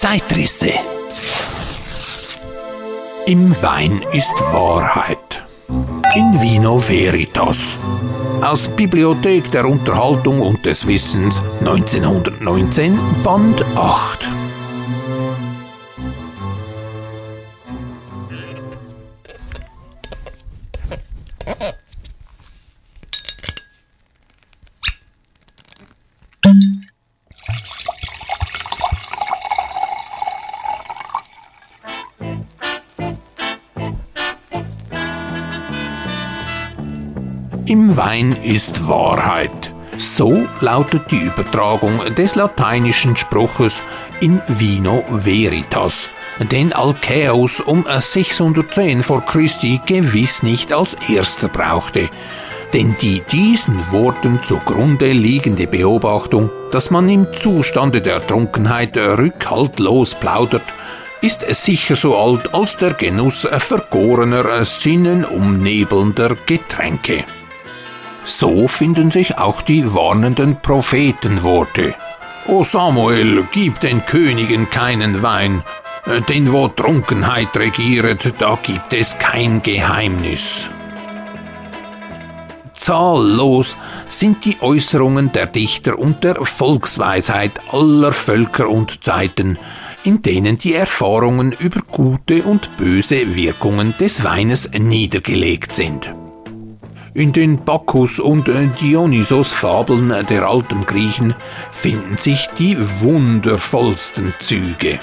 Zeitrisse. Im Wein ist Wahrheit. In Vino Veritas. Aus Bibliothek der Unterhaltung und des Wissens 1919 Band 8. Im Wein ist Wahrheit. So lautet die Übertragung des lateinischen Spruches in Vino Veritas, den Alcaeus um 610 vor Christi gewiss nicht als erster brauchte. Denn die diesen Worten zugrunde liegende Beobachtung, dass man im Zustande der Trunkenheit rückhaltlos plaudert, ist sicher so alt als der Genuss vergorener, sinnenumnebelnder Getränke. So finden sich auch die warnenden Prophetenworte. O Samuel, gib den Königen keinen Wein, denn wo Trunkenheit regiert, da gibt es kein Geheimnis. Zahllos sind die Äußerungen der Dichter und der Volksweisheit aller Völker und Zeiten, in denen die Erfahrungen über gute und böse Wirkungen des Weines niedergelegt sind. In den Bacchus- und Dionysos-Fabeln der alten Griechen finden sich die wundervollsten Züge.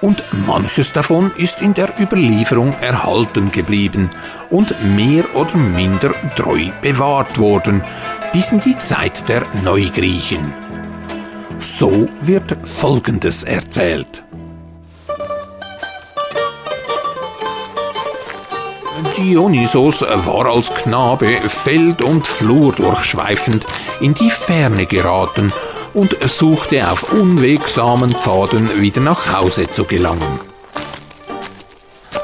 Und manches davon ist in der Überlieferung erhalten geblieben und mehr oder minder treu bewahrt worden, bis in die Zeit der Neugriechen. So wird Folgendes erzählt. Dionysos war als Knabe Feld und Flur durchschweifend in die Ferne geraten und suchte auf unwegsamen Pfaden wieder nach Hause zu gelangen.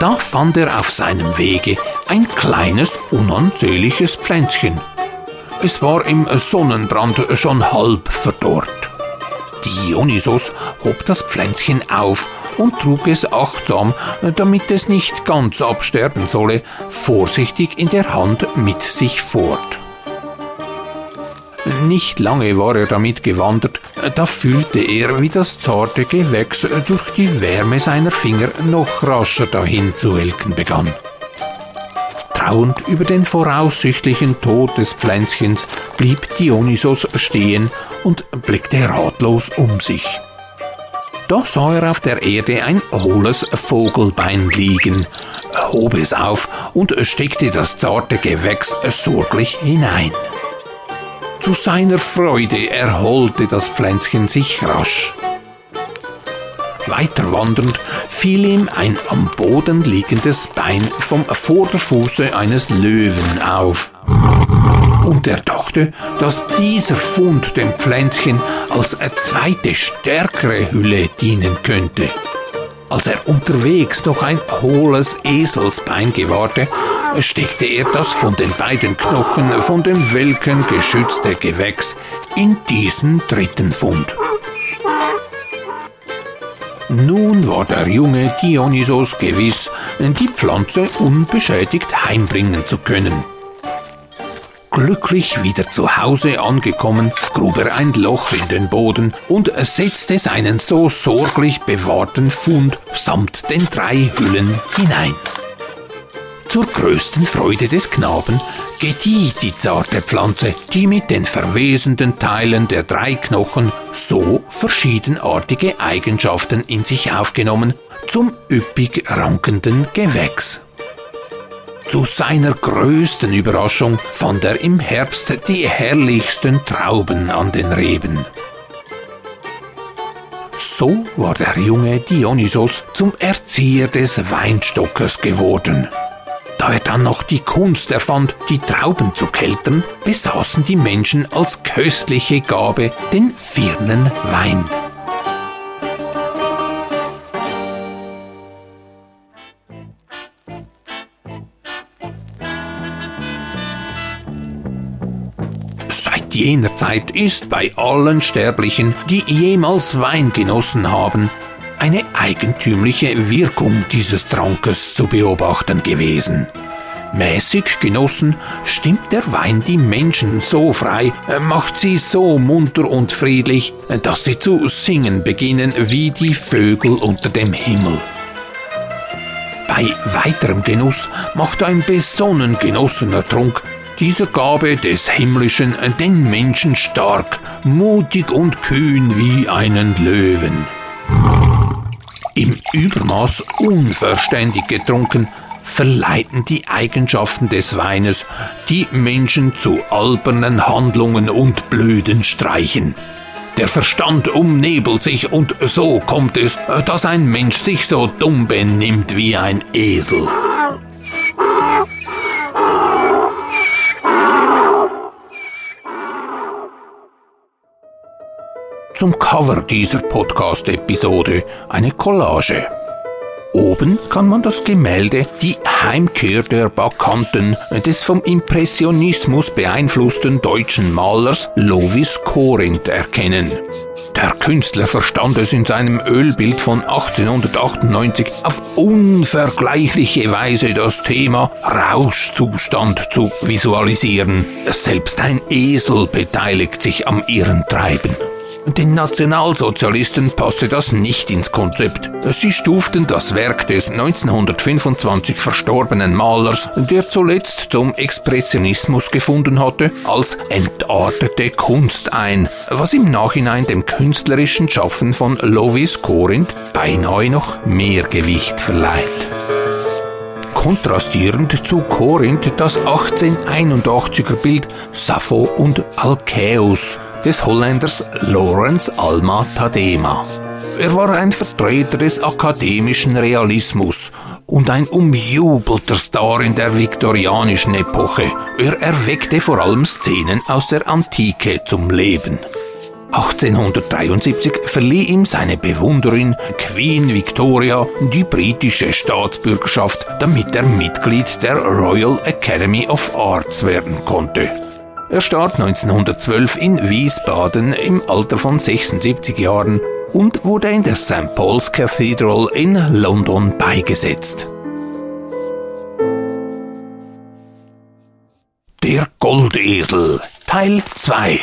Da fand er auf seinem Wege ein kleines, unansehnliches Pflänzchen. Es war im Sonnenbrand schon halb verdorrt. Dionysos hob das Pflänzchen auf und trug es achtsam, damit es nicht ganz absterben solle, vorsichtig in der Hand mit sich fort. Nicht lange war er damit gewandert, da fühlte er, wie das zarte Gewächs durch die Wärme seiner Finger noch rascher dahin zu welken begann. Trauend über den voraussichtlichen Tod des Pflänzchens blieb Dionysos stehen und blickte ratlos um sich. Da sah er auf der Erde ein hohles Vogelbein liegen, hob es auf und steckte das zarte Gewächs sorglich hinein. Zu seiner Freude erholte das Pflänzchen sich rasch. Weiter wandernd fiel ihm ein am Boden liegendes Bein vom Vorderfuße eines Löwen auf und er dachte, dass dieser Fund dem Pflänzchen als eine zweite stärkere Hülle dienen könnte. Als er unterwegs noch ein hohles Eselsbein gewahrte, steckte er das von den beiden Knochen von dem Welken geschützte Gewächs in diesen dritten Fund. Nun war der junge Dionysos gewiss, die Pflanze unbeschädigt heimbringen zu können. Glücklich wieder zu Hause angekommen, grub er ein Loch in den Boden und setzte seinen so sorglich bewahrten Fund samt den drei Hüllen hinein. Zur größten Freude des Knaben gedieh die zarte Pflanze, die mit den verwesenden Teilen der drei Knochen so verschiedenartige Eigenschaften in sich aufgenommen, zum üppig rankenden Gewächs. Zu seiner größten Überraschung fand er im Herbst die herrlichsten Trauben an den Reben. So war der junge Dionysos zum Erzieher des Weinstockers geworden. Da er dann noch die Kunst erfand, die Trauben zu keltern, besaßen die Menschen als köstliche Gabe den Firnen jener Zeit ist bei allen Sterblichen, die jemals Wein genossen haben, eine eigentümliche Wirkung dieses Trankes zu beobachten gewesen. Mäßig genossen stimmt der Wein die Menschen so frei, macht sie so munter und friedlich, dass sie zu singen beginnen wie die Vögel unter dem Himmel. Bei weiterem Genuss macht ein besonnen genossener Trunk dieser Gabe des Himmlischen den Menschen stark, mutig und kühn wie einen Löwen. Im Übermaß unverständig getrunken, verleiten die Eigenschaften des Weines die Menschen zu albernen Handlungen und blöden Streichen. Der Verstand umnebelt sich und so kommt es, dass ein Mensch sich so dumm benimmt wie ein Esel. Zum Cover dieser Podcast-Episode eine Collage. Oben kann man das Gemälde Die Heimkehr der Bakanten des vom Impressionismus beeinflussten deutschen Malers Lovis Corinth erkennen. Der Künstler verstand es in seinem Ölbild von 1898 auf unvergleichliche Weise das Thema Rauschzustand zu visualisieren. Selbst ein Esel beteiligt sich am ihren Treiben. Den Nationalsozialisten passte das nicht ins Konzept. Sie stuften das Werk des 1925 verstorbenen Malers, der zuletzt zum Expressionismus gefunden hatte, als entartete Kunst ein, was im Nachhinein dem künstlerischen Schaffen von Lovis Corinth beinahe noch mehr Gewicht verleiht. Kontrastierend zu Korinth das 1881er Bild Sappho und Alcaeus des Holländers Lawrence Alma Tadema. Er war ein Vertreter des akademischen Realismus und ein umjubelter Star in der viktorianischen Epoche. Er erweckte vor allem Szenen aus der Antike zum Leben. 1873 verlieh ihm seine Bewunderin Queen Victoria die britische Staatsbürgerschaft, damit er Mitglied der Royal Academy of Arts werden konnte. Er starb 1912 in Wiesbaden im Alter von 76 Jahren und wurde in der St. Paul's Cathedral in London beigesetzt. Der Goldesel Teil 2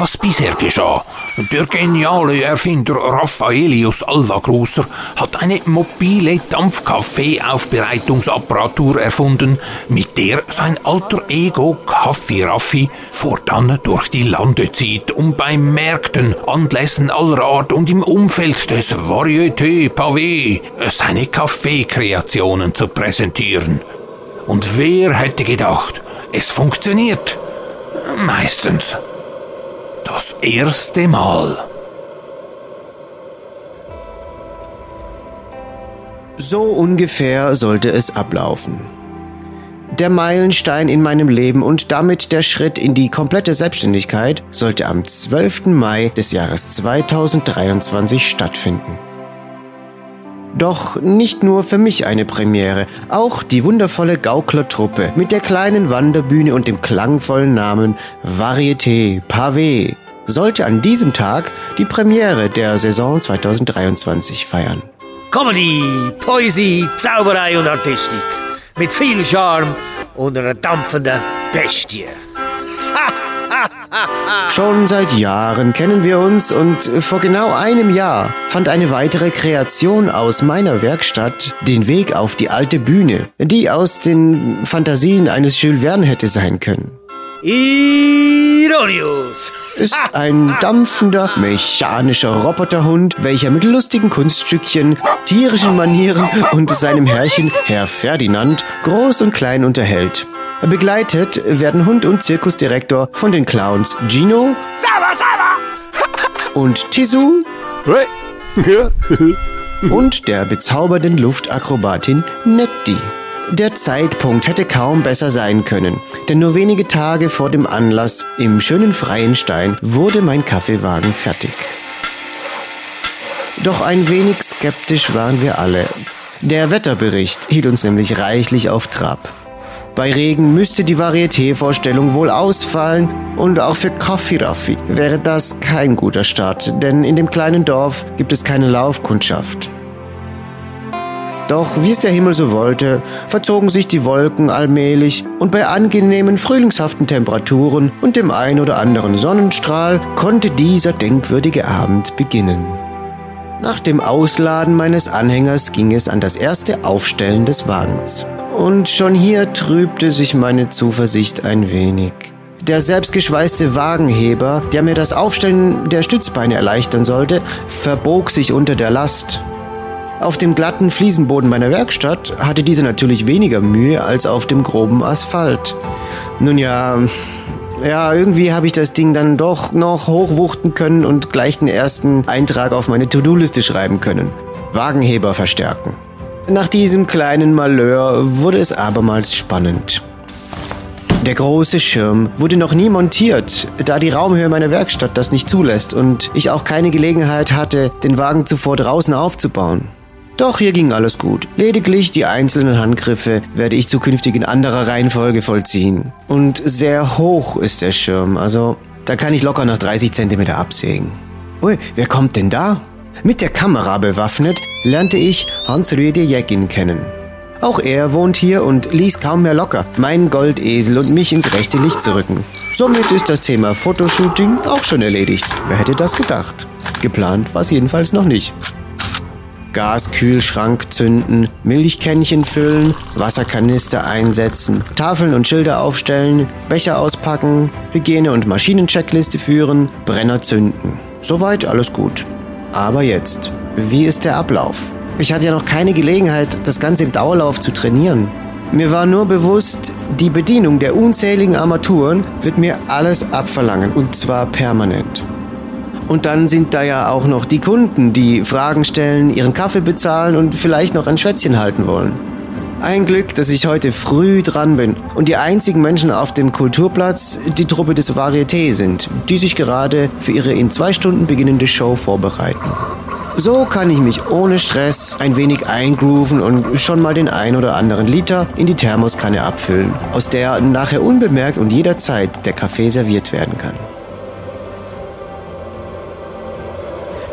was bisher geschah. Der geniale Erfinder Raffaelius Alvagrosser hat eine mobile Dampfkaffee-Aufbereitungsapparatur erfunden, mit der sein alter Ego Kaffee Raffi fortan durch die Lande zieht, um bei Märkten, Anlässen aller Art und im Umfeld des Varieté Pavé seine Kaffeekreationen zu präsentieren. Und wer hätte gedacht, es funktioniert? Meistens das erste Mal. So ungefähr sollte es ablaufen. Der Meilenstein in meinem Leben und damit der Schritt in die komplette Selbstständigkeit sollte am 12. Mai des Jahres 2023 stattfinden. Doch nicht nur für mich eine Premiere, auch die wundervolle Gauklertruppe mit der kleinen Wanderbühne und dem klangvollen Namen Varieté Pavé sollte an diesem Tag die Premiere der Saison 2023 feiern. Comedy, Poesie, Zauberei und Artistik. Mit viel Charme und einer dampfenden Bestie. Schon seit Jahren kennen wir uns und vor genau einem Jahr fand eine weitere Kreation aus meiner Werkstatt den Weg auf die alte Bühne, die aus den Fantasien eines Jules Verne hätte sein können. Ironius! Ist ein dampfender, mechanischer Roboterhund, welcher mit lustigen Kunststückchen, tierischen Manieren und seinem Herrchen Herr Ferdinand groß und klein unterhält. Begleitet werden Hund und Zirkusdirektor von den Clowns Gino Sauber, sauber! und Tisu und der bezaubernden Luftakrobatin Netti. Der Zeitpunkt hätte kaum besser sein können, denn nur wenige Tage vor dem Anlass im schönen freien Stein wurde mein Kaffeewagen fertig. Doch ein wenig skeptisch waren wir alle. Der Wetterbericht hielt uns nämlich reichlich auf Trab. Bei Regen müsste die Varieté-Vorstellung wohl ausfallen und auch für Coffee Raffi wäre das kein guter Start, denn in dem kleinen Dorf gibt es keine Laufkundschaft. Doch wie es der Himmel so wollte, verzogen sich die Wolken allmählich und bei angenehmen frühlingshaften Temperaturen und dem ein oder anderen Sonnenstrahl konnte dieser denkwürdige Abend beginnen. Nach dem Ausladen meines Anhängers ging es an das erste Aufstellen des Wagens. Und schon hier trübte sich meine Zuversicht ein wenig. Der selbstgeschweißte Wagenheber, der mir das Aufstellen der Stützbeine erleichtern sollte, verbog sich unter der Last. Auf dem glatten Fliesenboden meiner Werkstatt hatte diese natürlich weniger Mühe als auf dem groben Asphalt. Nun ja, ja, irgendwie habe ich das Ding dann doch noch hochwuchten können und gleich den ersten Eintrag auf meine To-Do-Liste schreiben können. Wagenheber verstärken. Nach diesem kleinen Malheur wurde es abermals spannend. Der große Schirm wurde noch nie montiert, da die Raumhöhe meiner Werkstatt das nicht zulässt und ich auch keine Gelegenheit hatte, den Wagen zuvor draußen aufzubauen. Doch hier ging alles gut. Lediglich die einzelnen Handgriffe werde ich zukünftig in anderer Reihenfolge vollziehen. Und sehr hoch ist der Schirm, also da kann ich locker nach 30 cm absägen. Ui, wer kommt denn da? Mit der Kamera bewaffnet lernte ich Hans-Rüdiger Jäckin kennen. Auch er wohnt hier und ließ kaum mehr locker, meinen Goldesel und mich ins rechte Licht zu rücken. Somit ist das Thema Fotoshooting auch schon erledigt. Wer hätte das gedacht? Geplant war es jedenfalls noch nicht. Gaskühlschrank zünden, Milchkännchen füllen, Wasserkanister einsetzen, Tafeln und Schilder aufstellen, Becher auspacken, Hygiene- und Maschinencheckliste führen, Brenner zünden. Soweit alles gut. Aber jetzt, wie ist der Ablauf? Ich hatte ja noch keine Gelegenheit, das Ganze im Dauerlauf zu trainieren. Mir war nur bewusst, die Bedienung der unzähligen Armaturen wird mir alles abverlangen und zwar permanent. Und dann sind da ja auch noch die Kunden, die Fragen stellen, ihren Kaffee bezahlen und vielleicht noch ein Schwätzchen halten wollen. Ein Glück, dass ich heute früh dran bin und die einzigen Menschen auf dem Kulturplatz die Truppe des Varieté sind, die sich gerade für ihre in zwei Stunden beginnende Show vorbereiten. So kann ich mich ohne Stress ein wenig eingrooven und schon mal den ein oder anderen Liter in die Thermoskanne abfüllen, aus der nachher unbemerkt und jederzeit der Kaffee serviert werden kann.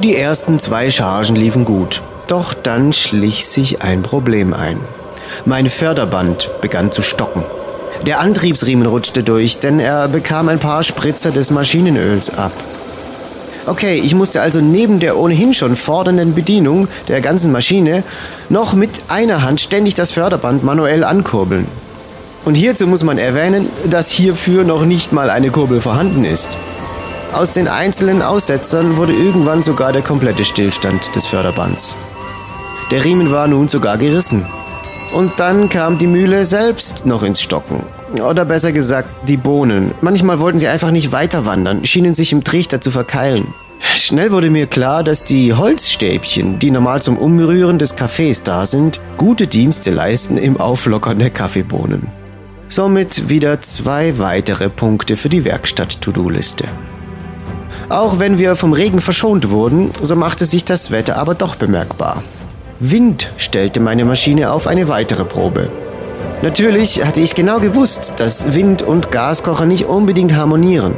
Die ersten zwei Chargen liefen gut, doch dann schlich sich ein Problem ein. Mein Förderband begann zu stocken. Der Antriebsriemen rutschte durch, denn er bekam ein paar Spritzer des Maschinenöls ab. Okay, ich musste also neben der ohnehin schon fordernden Bedienung der ganzen Maschine noch mit einer Hand ständig das Förderband manuell ankurbeln. Und hierzu muss man erwähnen, dass hierfür noch nicht mal eine Kurbel vorhanden ist. Aus den einzelnen Aussetzern wurde irgendwann sogar der komplette Stillstand des Förderbands. Der Riemen war nun sogar gerissen. Und dann kam die Mühle selbst noch ins Stocken. Oder besser gesagt, die Bohnen. Manchmal wollten sie einfach nicht weiter wandern, schienen sich im Trichter zu verkeilen. Schnell wurde mir klar, dass die Holzstäbchen, die normal zum Umrühren des Kaffees da sind, gute Dienste leisten im Auflockern der Kaffeebohnen. Somit wieder zwei weitere Punkte für die Werkstatt-To-Do-Liste. Auch wenn wir vom Regen verschont wurden, so machte sich das Wetter aber doch bemerkbar. Wind stellte meine Maschine auf eine weitere Probe. Natürlich hatte ich genau gewusst, dass Wind und Gaskocher nicht unbedingt harmonieren.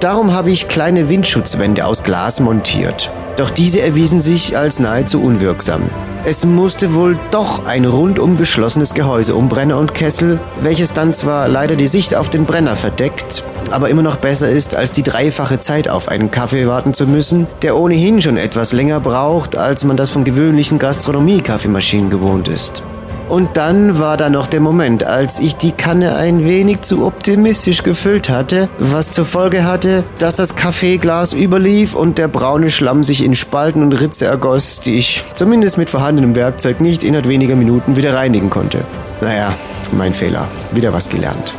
Darum habe ich kleine Windschutzwände aus Glas montiert. Doch diese erwiesen sich als nahezu unwirksam. Es musste wohl doch ein rundum geschlossenes Gehäuse um Brenner und Kessel, welches dann zwar leider die Sicht auf den Brenner verdeckt, aber immer noch besser ist, als die dreifache Zeit auf einen Kaffee warten zu müssen, der ohnehin schon etwas länger braucht, als man das von gewöhnlichen Gastronomie-Kaffeemaschinen gewohnt ist. Und dann war da noch der Moment, als ich die Kanne ein wenig zu optimistisch gefüllt hatte, was zur Folge hatte, dass das Kaffeeglas überlief und der braune Schlamm sich in Spalten und Ritze ergoss, die ich zumindest mit vorhandenem Werkzeug nicht innerhalb weniger Minuten wieder reinigen konnte. Naja, mein Fehler. Wieder was gelernt.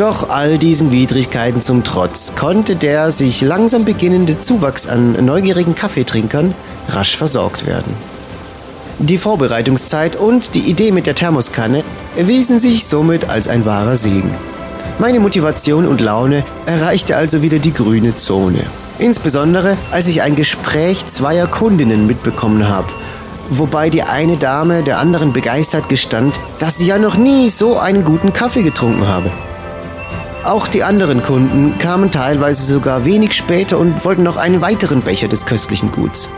Doch all diesen Widrigkeiten zum Trotz konnte der sich langsam beginnende Zuwachs an neugierigen Kaffeetrinkern rasch versorgt werden. Die Vorbereitungszeit und die Idee mit der Thermoskanne erwiesen sich somit als ein wahrer Segen. Meine Motivation und Laune erreichte also wieder die grüne Zone. Insbesondere als ich ein Gespräch zweier Kundinnen mitbekommen habe. wobei die eine Dame der anderen begeistert gestand, dass sie ja noch nie so einen guten Kaffee getrunken habe. Auch die anderen Kunden kamen teilweise sogar wenig später und wollten noch einen weiteren Becher des köstlichen Guts.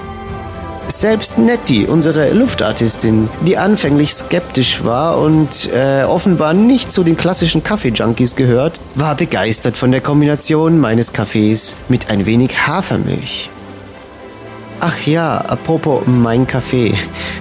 Selbst Nettie, unsere Luftartistin, die anfänglich skeptisch war und äh, offenbar nicht zu den klassischen Kaffee-Junkies gehört, war begeistert von der Kombination meines Kaffees mit ein wenig Hafermilch. Ach ja, apropos mein Kaffee.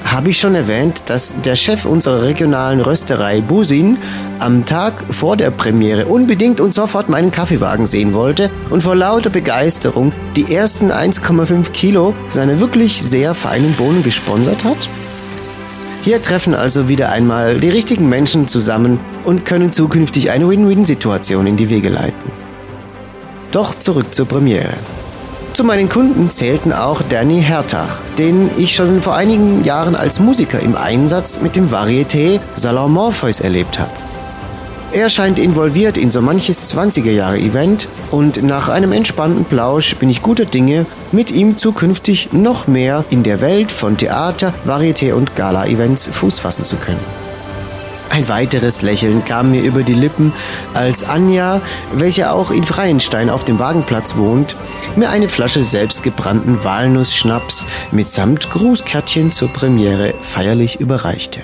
Habe ich schon erwähnt, dass der Chef unserer regionalen Rösterei Busin am Tag vor der Premiere unbedingt und sofort meinen Kaffeewagen sehen wollte und vor lauter Begeisterung die ersten 1,5 Kilo seiner wirklich sehr feinen Bohnen gesponsert hat? Hier treffen also wieder einmal die richtigen Menschen zusammen und können zukünftig eine Win-Win-Situation in die Wege leiten. Doch zurück zur Premiere. Zu meinen Kunden zählten auch Danny Hertach, den ich schon vor einigen Jahren als Musiker im Einsatz mit dem Varieté Salon Morpheus erlebt habe. Er scheint involviert in so manches 20er-Jahre-Event und nach einem entspannten Plausch bin ich guter Dinge, mit ihm zukünftig noch mehr in der Welt von Theater, Varieté und Gala-Events Fuß fassen zu können. Ein weiteres Lächeln kam mir über die Lippen, als Anja, welche auch in Freienstein auf dem Wagenplatz wohnt, mir eine Flasche selbstgebrannten Walnussschnaps mitsamt Grußkärtchen zur Premiere feierlich überreichte.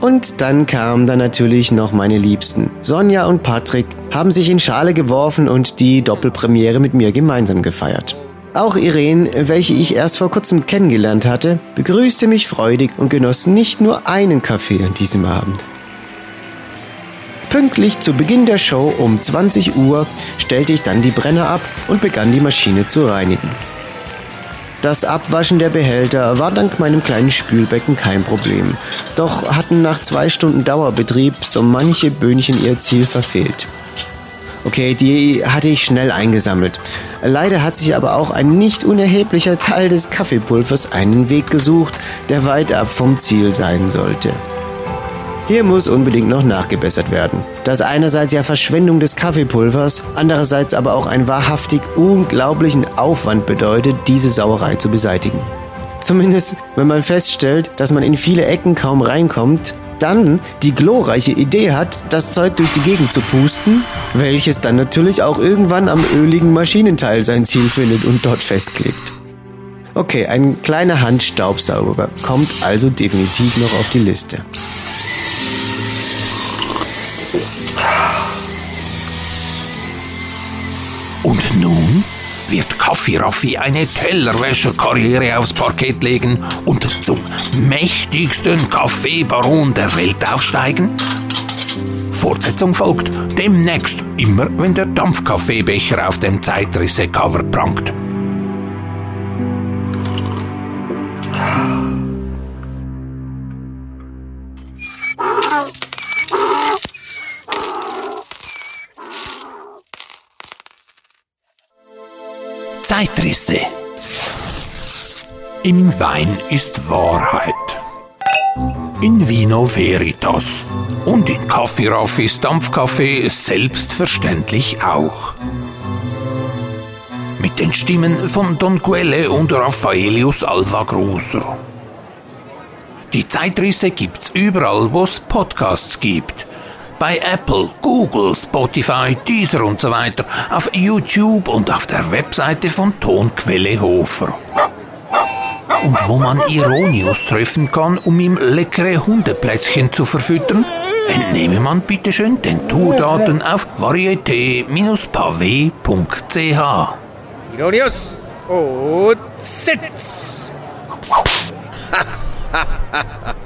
Und dann kamen da natürlich noch meine Liebsten. Sonja und Patrick haben sich in Schale geworfen und die Doppelpremiere mit mir gemeinsam gefeiert. Auch Irene, welche ich erst vor kurzem kennengelernt hatte, begrüßte mich freudig und genoss nicht nur einen Kaffee an diesem Abend. Pünktlich zu Beginn der Show um 20 Uhr stellte ich dann die Brenner ab und begann die Maschine zu reinigen. Das Abwaschen der Behälter war dank meinem kleinen Spülbecken kein Problem. Doch hatten nach zwei Stunden Dauerbetrieb so manche Böhnchen ihr Ziel verfehlt. Okay, die hatte ich schnell eingesammelt. Leider hat sich aber auch ein nicht unerheblicher Teil des Kaffeepulvers einen Weg gesucht, der weit ab vom Ziel sein sollte. Hier muss unbedingt noch nachgebessert werden. Das einerseits ja Verschwendung des Kaffeepulvers, andererseits aber auch einen wahrhaftig unglaublichen Aufwand bedeutet, diese Sauerei zu beseitigen. Zumindest, wenn man feststellt, dass man in viele Ecken kaum reinkommt dann die glorreiche Idee hat, das Zeug durch die Gegend zu pusten, welches dann natürlich auch irgendwann am öligen Maschinenteil sein Ziel findet und dort festklebt. Okay, ein kleiner Handstaubsauger kommt also definitiv noch auf die Liste. Und nun? Wird Kaffee Raffi eine Tellerwäscherkarriere aufs Parkett legen und zum mächtigsten Kaffeebaron der Welt aufsteigen? Fortsetzung folgt demnächst, immer wenn der Dampfkaffeebecher auf dem Zeitrisse-Cover prangt. Zeitrisse. Im Wein ist Wahrheit. In Vino Veritas. Und in Kaffee Raffis Dampfkaffee selbstverständlich auch. Mit den Stimmen von Don Quelle und Raffaelius Alvagruser. Die Zeitrisse gibt's überall, wo es Podcasts gibt bei Apple, Google, Spotify, Deezer und so weiter, auf YouTube und auf der Webseite von Tonquelle Hofer. Und wo man Ironius treffen kann, um ihm leckere Hundeplätzchen zu verfüttern, entnehme man bitteschön den Tourdaten auf varieté-pavé.ch. Ironius und Sitz!